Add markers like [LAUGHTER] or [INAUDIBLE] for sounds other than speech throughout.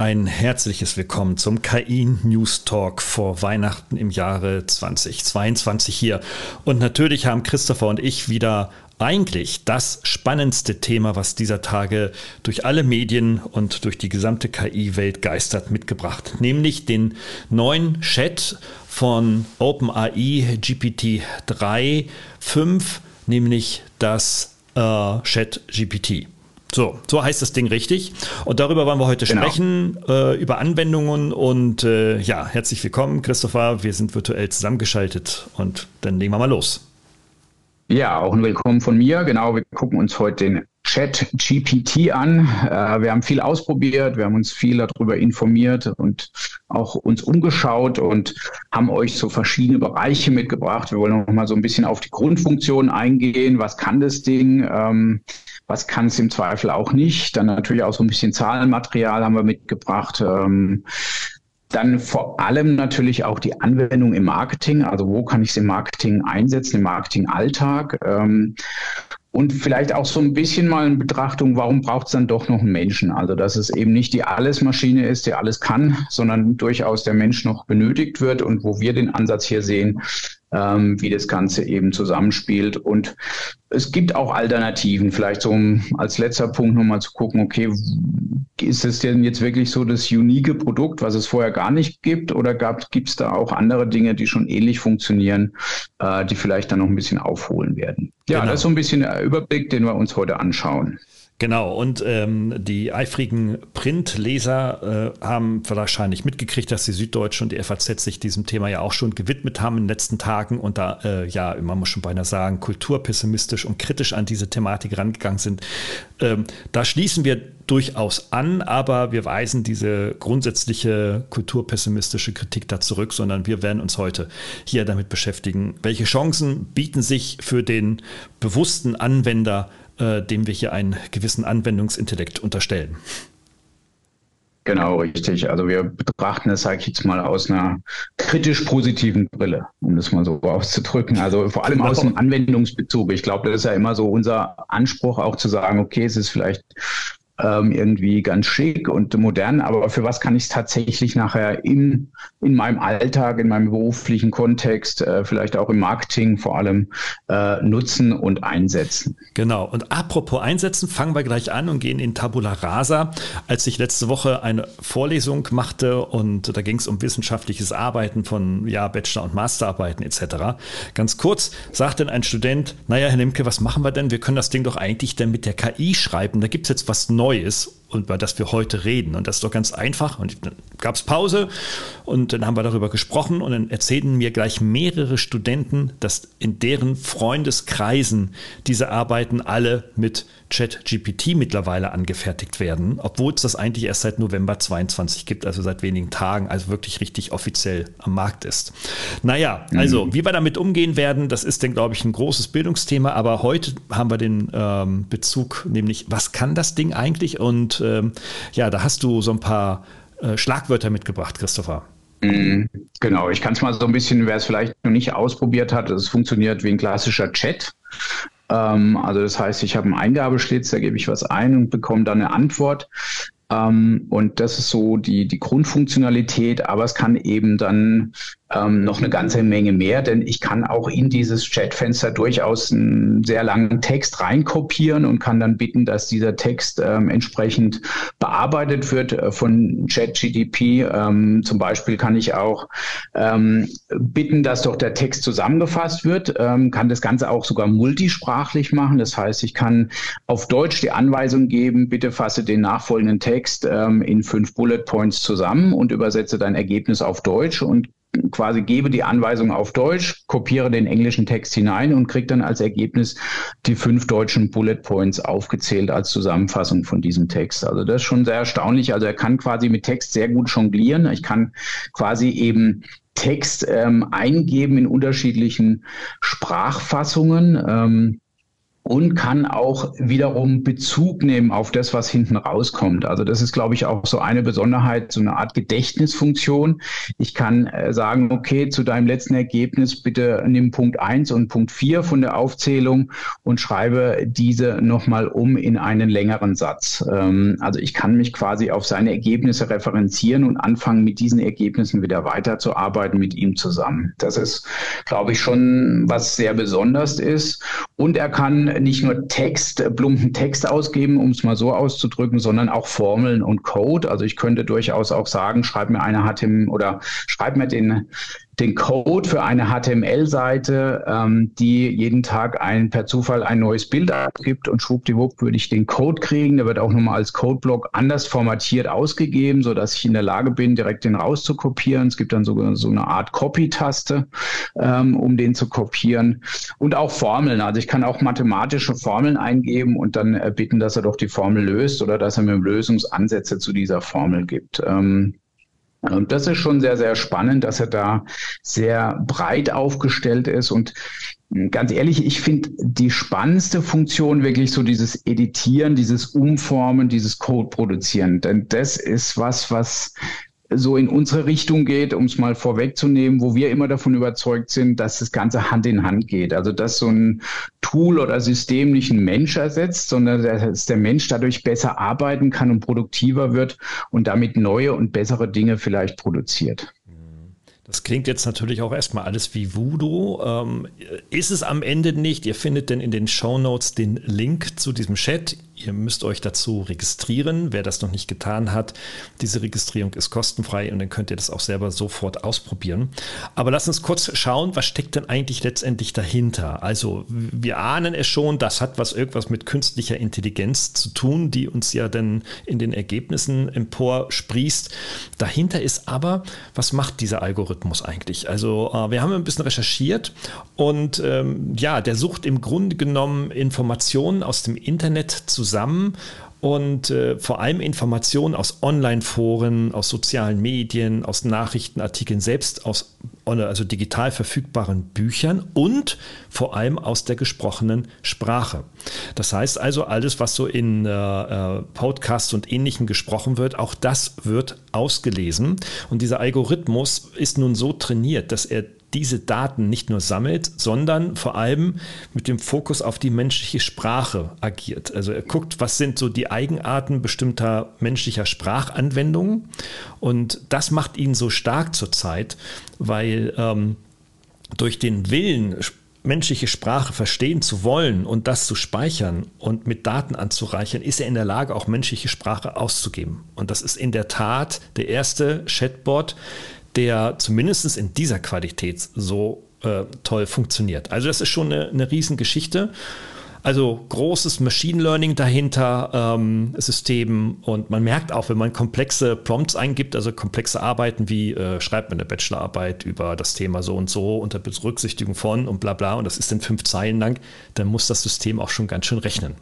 Ein herzliches Willkommen zum KI News Talk vor Weihnachten im Jahre 2022 hier. Und natürlich haben Christopher und ich wieder eigentlich das spannendste Thema, was dieser Tage durch alle Medien und durch die gesamte KI-Welt geistert, mitgebracht, nämlich den neuen Chat von OpenAI GPT 5, nämlich das äh, Chat GPT. So, so heißt das Ding richtig. Und darüber wollen wir heute genau. sprechen, äh, über Anwendungen. Und äh, ja, herzlich willkommen, Christopher. Wir sind virtuell zusammengeschaltet und dann legen wir mal los. Ja, auch ein Willkommen von mir. Genau, wir gucken uns heute den Chat GPT an. Äh, wir haben viel ausprobiert, wir haben uns viel darüber informiert und auch uns umgeschaut und haben euch so verschiedene Bereiche mitgebracht. Wir wollen noch mal so ein bisschen auf die Grundfunktion eingehen. Was kann das Ding? Ähm, was kann es im Zweifel auch nicht. Dann natürlich auch so ein bisschen Zahlenmaterial haben wir mitgebracht. Ähm, dann vor allem natürlich auch die Anwendung im Marketing. Also wo kann ich es im Marketing einsetzen, im Marketingalltag? Ähm, und vielleicht auch so ein bisschen mal in Betrachtung, warum braucht es dann doch noch einen Menschen? Also dass es eben nicht die Allesmaschine ist, die alles kann, sondern durchaus der Mensch noch benötigt wird und wo wir den Ansatz hier sehen, ähm, wie das Ganze eben zusammenspielt. Und es gibt auch Alternativen, vielleicht so um als letzter Punkt nochmal zu gucken, okay, ist es denn jetzt wirklich so das unique Produkt, was es vorher gar nicht gibt, oder gibt es da auch andere Dinge, die schon ähnlich funktionieren, äh, die vielleicht dann noch ein bisschen aufholen werden? Ja, genau. das ist so ein bisschen der Überblick, den wir uns heute anschauen. Genau, und ähm, die eifrigen Printleser äh, haben wahrscheinlich mitgekriegt, dass die Süddeutsche und die FAZ sich diesem Thema ja auch schon gewidmet haben in den letzten Tagen und da, äh, ja, man muss schon beinahe sagen, kulturpessimistisch und kritisch an diese Thematik rangegangen sind. Ähm, da schließen wir durchaus an, aber wir weisen diese grundsätzliche kulturpessimistische Kritik da zurück, sondern wir werden uns heute hier damit beschäftigen, welche Chancen bieten sich für den bewussten Anwender äh, dem wir hier einen gewissen Anwendungsintellekt unterstellen. Genau, richtig. Also wir betrachten es, sage ich jetzt mal, aus einer kritisch positiven Brille, um das mal so auszudrücken. Also vor allem aus dem Anwendungsbezug. Ich glaube, das ist ja immer so unser Anspruch, auch zu sagen, okay, es ist vielleicht ähm, irgendwie ganz schick und modern, aber für was kann ich es tatsächlich nachher in, in meinem Alltag, in meinem beruflichen Kontext, äh, vielleicht auch im Marketing vor allem äh, nutzen und einsetzen? Genau. Und apropos einsetzen, fangen wir gleich an und gehen in Tabula Rasa. Als ich letzte Woche eine Vorlesung machte und da ging es um wissenschaftliches Arbeiten von ja, Bachelor- und Masterarbeiten etc. Ganz kurz sagte ein Student, naja, Herr Nemke, was machen wir denn? Wir können das Ding doch eigentlich dann mit der KI schreiben. Da gibt es jetzt was Neues neu ist und über das wir heute reden. Und das ist doch ganz einfach. Und dann gab es Pause und dann haben wir darüber gesprochen und dann erzählten mir gleich mehrere Studenten, dass in deren Freundeskreisen diese Arbeiten alle mit ChatGPT mittlerweile angefertigt werden, obwohl es das eigentlich erst seit November 22 gibt, also seit wenigen Tagen, also wirklich richtig offiziell am Markt ist. Naja, also mhm. wie wir damit umgehen werden, das ist, dann, glaube ich, ein großes Bildungsthema, aber heute haben wir den ähm, Bezug, nämlich was kann das Ding eigentlich und ähm, ja, da hast du so ein paar äh, Schlagwörter mitgebracht, Christopher. Mhm. Genau, ich kann es mal so ein bisschen, wer es vielleicht noch nicht ausprobiert hat, es funktioniert wie ein klassischer Chat. Ähm, also das heißt, ich habe einen Eingabeschlitz, da gebe ich was ein und bekomme dann eine Antwort. Ähm, und das ist so die, die Grundfunktionalität, aber es kann eben dann ähm, noch eine ganze Menge mehr, denn ich kann auch in dieses Chatfenster durchaus einen sehr langen Text reinkopieren und kann dann bitten, dass dieser Text ähm, entsprechend bearbeitet wird äh, von ChatGDP. Ähm, zum Beispiel kann ich auch ähm, bitten, dass doch der Text zusammengefasst wird, ähm, kann das Ganze auch sogar multisprachlich machen. Das heißt, ich kann auf Deutsch die Anweisung geben, bitte fasse den nachfolgenden Text ähm, in fünf Bullet Points zusammen und übersetze dein Ergebnis auf Deutsch und quasi gebe die Anweisung auf Deutsch, kopiere den englischen Text hinein und kriege dann als Ergebnis die fünf deutschen Bullet Points aufgezählt als Zusammenfassung von diesem Text. Also das ist schon sehr erstaunlich. Also er kann quasi mit Text sehr gut jonglieren. Ich kann quasi eben Text ähm, eingeben in unterschiedlichen Sprachfassungen. Ähm, und kann auch wiederum Bezug nehmen auf das, was hinten rauskommt. Also das ist, glaube ich, auch so eine Besonderheit, so eine Art Gedächtnisfunktion. Ich kann äh, sagen, okay, zu deinem letzten Ergebnis bitte nimm Punkt eins und Punkt vier von der Aufzählung und schreibe diese nochmal um in einen längeren Satz. Ähm, also ich kann mich quasi auf seine Ergebnisse referenzieren und anfangen, mit diesen Ergebnissen wieder weiterzuarbeiten mit ihm zusammen. Das ist, glaube ich, schon was sehr besonders ist. Und er kann nicht nur Text, äh, plumpen Text ausgeben, um es mal so auszudrücken, sondern auch Formeln und Code. Also ich könnte durchaus auch sagen, schreib mir eine HTML oder schreib mir den den Code für eine HTML-Seite, ähm, die jeden Tag ein, per Zufall ein neues Bild abgibt und schwuppdiwupp würde ich den Code kriegen. Der wird auch nochmal als Codeblock anders formatiert ausgegeben, so dass ich in der Lage bin, direkt den rauszukopieren. Es gibt dann sogar so eine Art Copy-Taste, ähm, um den zu kopieren. Und auch Formeln. Also ich kann auch mathematische Formeln eingeben und dann äh, bitten, dass er doch die Formel löst oder dass er mir Lösungsansätze zu dieser Formel gibt. Ähm, und das ist schon sehr, sehr spannend, dass er da sehr breit aufgestellt ist. Und ganz ehrlich, ich finde die spannendste Funktion wirklich so dieses Editieren, dieses Umformen, dieses Code produzieren. Denn das ist was, was so in unsere Richtung geht, um es mal vorwegzunehmen, wo wir immer davon überzeugt sind, dass das Ganze Hand in Hand geht. Also dass so ein Tool oder System nicht einen Mensch ersetzt, sondern dass der Mensch dadurch besser arbeiten kann und produktiver wird und damit neue und bessere Dinge vielleicht produziert. Das klingt jetzt natürlich auch erstmal alles wie Voodoo. Ähm, ist es am Ende nicht? Ihr findet denn in den Show Notes den Link zu diesem Chat. Ihr müsst euch dazu registrieren, wer das noch nicht getan hat. Diese Registrierung ist kostenfrei und dann könnt ihr das auch selber sofort ausprobieren. Aber lasst uns kurz schauen, was steckt denn eigentlich letztendlich dahinter? Also wir ahnen es schon, das hat was irgendwas mit künstlicher Intelligenz zu tun, die uns ja dann in den Ergebnissen emporsprießt. Dahinter ist aber, was macht dieser Algorithmus eigentlich? Also äh, wir haben ein bisschen recherchiert und ähm, ja, der sucht im Grunde genommen Informationen aus dem Internet zusammen und äh, vor allem Informationen aus Online-Foren, aus sozialen Medien, aus Nachrichtenartikeln selbst, aus also digital verfügbaren Büchern und vor allem aus der gesprochenen Sprache. Das heißt also, alles, was so in äh, äh Podcasts und Ähnlichem gesprochen wird, auch das wird ausgelesen. Und dieser Algorithmus ist nun so trainiert, dass er diese Daten nicht nur sammelt, sondern vor allem mit dem Fokus auf die menschliche Sprache agiert. Also er guckt, was sind so die Eigenarten bestimmter menschlicher Sprachanwendungen und das macht ihn so stark zurzeit, weil ähm, durch den Willen, menschliche Sprache verstehen zu wollen und das zu speichern und mit Daten anzureichern, ist er in der Lage, auch menschliche Sprache auszugeben. Und das ist in der Tat der erste Chatbot, der zumindest in dieser Qualität so äh, toll funktioniert. Also das ist schon eine, eine Riesengeschichte. Also großes Machine Learning dahinter, ähm, Systemen und man merkt auch, wenn man komplexe Prompts eingibt, also komplexe Arbeiten wie äh, schreibt man eine Bachelorarbeit über das Thema so und so unter Berücksichtigung von und bla bla und das ist dann fünf Zeilen lang, dann muss das System auch schon ganz schön rechnen.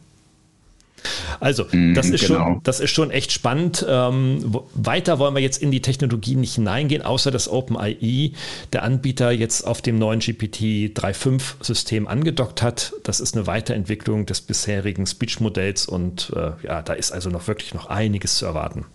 Also, mhm, das ist, genau. schon, das ist schon echt spannend. Ähm, weiter wollen wir jetzt in die Technologie nicht hineingehen, außer dass OpenIE, der Anbieter, jetzt auf dem neuen GPT 3.5-System angedockt hat. Das ist eine Weiterentwicklung des bisherigen Speech-Modells und äh, ja, da ist also noch wirklich noch einiges zu erwarten.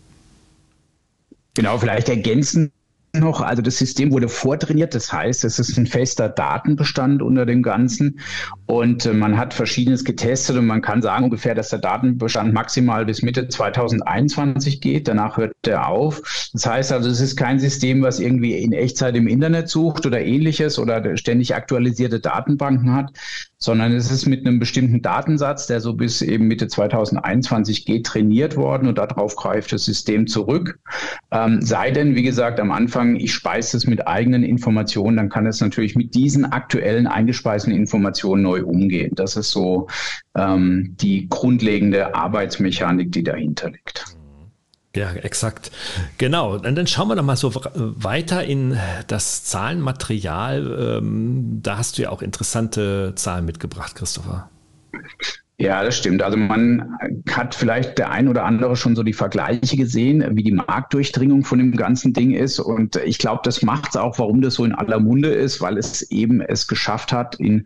Genau, vielleicht ergänzen noch, also das System wurde vortrainiert, das heißt, es ist ein fester Datenbestand unter dem Ganzen. Und äh, man hat verschiedenes getestet und man kann sagen ungefähr, dass der Datenbestand maximal bis Mitte 2021 geht, danach hört der auf. Das heißt also, es ist kein System, was irgendwie in Echtzeit im Internet sucht oder ähnliches oder ständig aktualisierte Datenbanken hat, sondern es ist mit einem bestimmten Datensatz, der so bis eben Mitte 2021 geht, trainiert worden und darauf greift das System zurück. Ähm, sei denn, wie gesagt, am Anfang, ich speise es mit eigenen Informationen, dann kann es natürlich mit diesen aktuellen eingespeisten Informationen neu umgehen. Das ist so ähm, die grundlegende Arbeitsmechanik, die dahinter liegt. Ja, exakt. Genau. Und dann schauen wir doch mal so weiter in das Zahlenmaterial. Ähm, da hast du ja auch interessante Zahlen mitgebracht, Christopher. [LAUGHS] Ja, das stimmt. Also man hat vielleicht der ein oder andere schon so die Vergleiche gesehen, wie die Marktdurchdringung von dem ganzen Ding ist. Und ich glaube, das macht es auch, warum das so in aller Munde ist, weil es eben es geschafft hat, in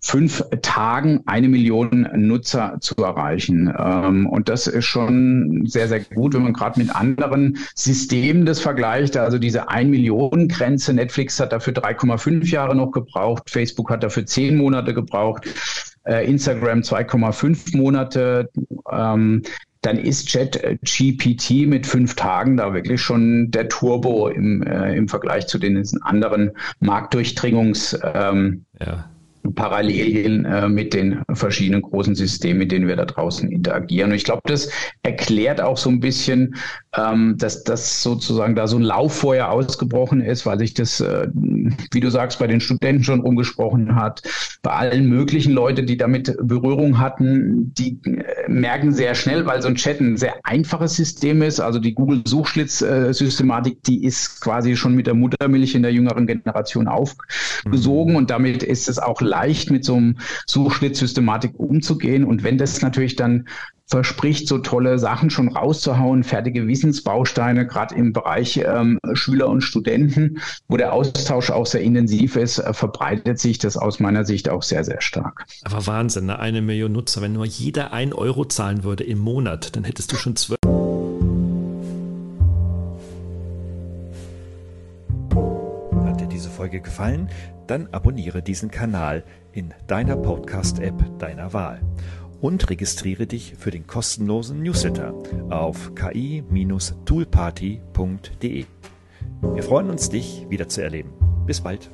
fünf Tagen eine Million Nutzer zu erreichen. Ähm, und das ist schon sehr, sehr gut, wenn man gerade mit anderen Systemen das vergleicht. Also diese ein Millionen Grenze. Netflix hat dafür 3,5 Jahre noch gebraucht. Facebook hat dafür zehn Monate gebraucht äh, Instagram 2,5 Monate. Ähm, dann ist ChatGPT mit fünf Tagen da wirklich schon der Turbo im, äh, im Vergleich zu den anderen Marktdurchdringungs. Ähm, ja. Parallelien äh, mit den verschiedenen großen Systemen, mit denen wir da draußen interagieren. Und ich glaube, das erklärt auch so ein bisschen, ähm, dass das sozusagen da so ein Lauffeuer ausgebrochen ist, weil sich das, äh, wie du sagst, bei den Studenten schon umgesprochen hat, bei allen möglichen Leuten, die damit Berührung hatten, die äh, merken sehr schnell, weil so ein Chat ein sehr einfaches System ist, also die Google-Suchschlitz-Systematik, die ist quasi schon mit der Muttermilch in der jüngeren Generation aufgesogen mhm. und damit ist es auch leicht, mit so einem Suchschlittsystematik umzugehen. Und wenn das natürlich dann verspricht, so tolle Sachen schon rauszuhauen, fertige Wissensbausteine, gerade im Bereich ähm, Schüler und Studenten, wo der Austausch auch sehr intensiv ist, äh, verbreitet sich das aus meiner Sicht auch sehr, sehr stark. Aber Wahnsinn, ne? eine Million Nutzer, wenn nur jeder ein Euro zahlen würde im Monat, dann hättest du schon zwölf. Hat dir diese Folge gefallen? Dann abonniere diesen Kanal in deiner Podcast-App deiner Wahl und registriere dich für den kostenlosen Newsletter auf ki-toolparty.de. Wir freuen uns, dich wieder zu erleben. Bis bald.